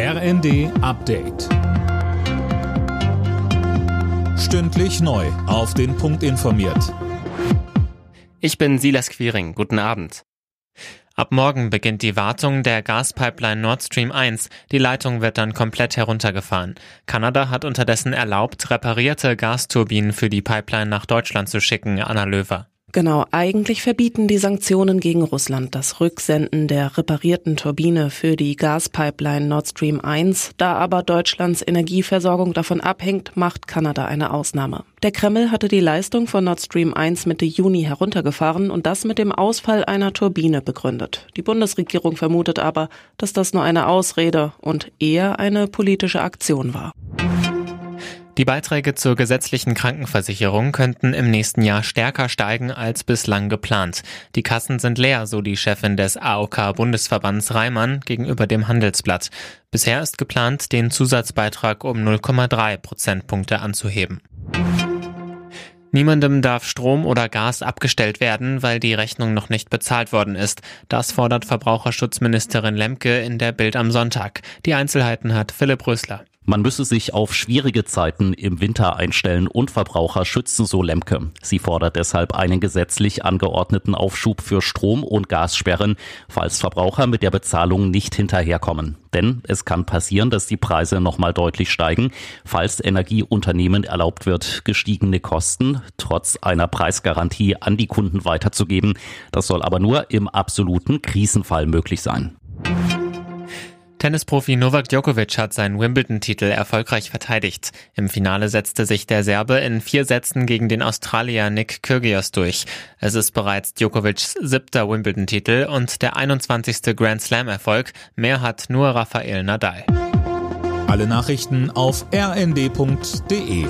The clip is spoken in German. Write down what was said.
RND Update. Stündlich neu. Auf den Punkt informiert. Ich bin Silas Quiring. Guten Abend. Ab morgen beginnt die Wartung der Gaspipeline Nord Stream 1. Die Leitung wird dann komplett heruntergefahren. Kanada hat unterdessen erlaubt, reparierte Gasturbinen für die Pipeline nach Deutschland zu schicken, Anna Löwer. Genau, eigentlich verbieten die Sanktionen gegen Russland das Rücksenden der reparierten Turbine für die Gaspipeline Nord Stream 1. Da aber Deutschlands Energieversorgung davon abhängt, macht Kanada eine Ausnahme. Der Kreml hatte die Leistung von Nord Stream 1 Mitte Juni heruntergefahren und das mit dem Ausfall einer Turbine begründet. Die Bundesregierung vermutet aber, dass das nur eine Ausrede und eher eine politische Aktion war. Die Beiträge zur gesetzlichen Krankenversicherung könnten im nächsten Jahr stärker steigen als bislang geplant. Die Kassen sind leer, so die Chefin des AOK-Bundesverbands Reimann gegenüber dem Handelsblatt. Bisher ist geplant, den Zusatzbeitrag um 0,3 Prozentpunkte anzuheben. Niemandem darf Strom oder Gas abgestellt werden, weil die Rechnung noch nicht bezahlt worden ist. Das fordert Verbraucherschutzministerin Lemke in der Bild am Sonntag. Die Einzelheiten hat Philipp Rösler. Man müsse sich auf schwierige Zeiten im Winter einstellen und Verbraucher schützen, so Lemke. Sie fordert deshalb einen gesetzlich angeordneten Aufschub für Strom- und Gassperren, falls Verbraucher mit der Bezahlung nicht hinterherkommen. Denn es kann passieren, dass die Preise nochmal deutlich steigen, falls Energieunternehmen erlaubt wird, gestiegene Kosten trotz einer Preisgarantie an die Kunden weiterzugeben. Das soll aber nur im absoluten Krisenfall möglich sein. Tennisprofi Novak Djokovic hat seinen Wimbledon-Titel erfolgreich verteidigt. Im Finale setzte sich der Serbe in vier Sätzen gegen den Australier Nick Kyrgios durch. Es ist bereits Djokovics siebter Wimbledon-Titel und der 21. Grand Slam-Erfolg. Mehr hat nur Rafael Nadal. Alle Nachrichten auf rnd.de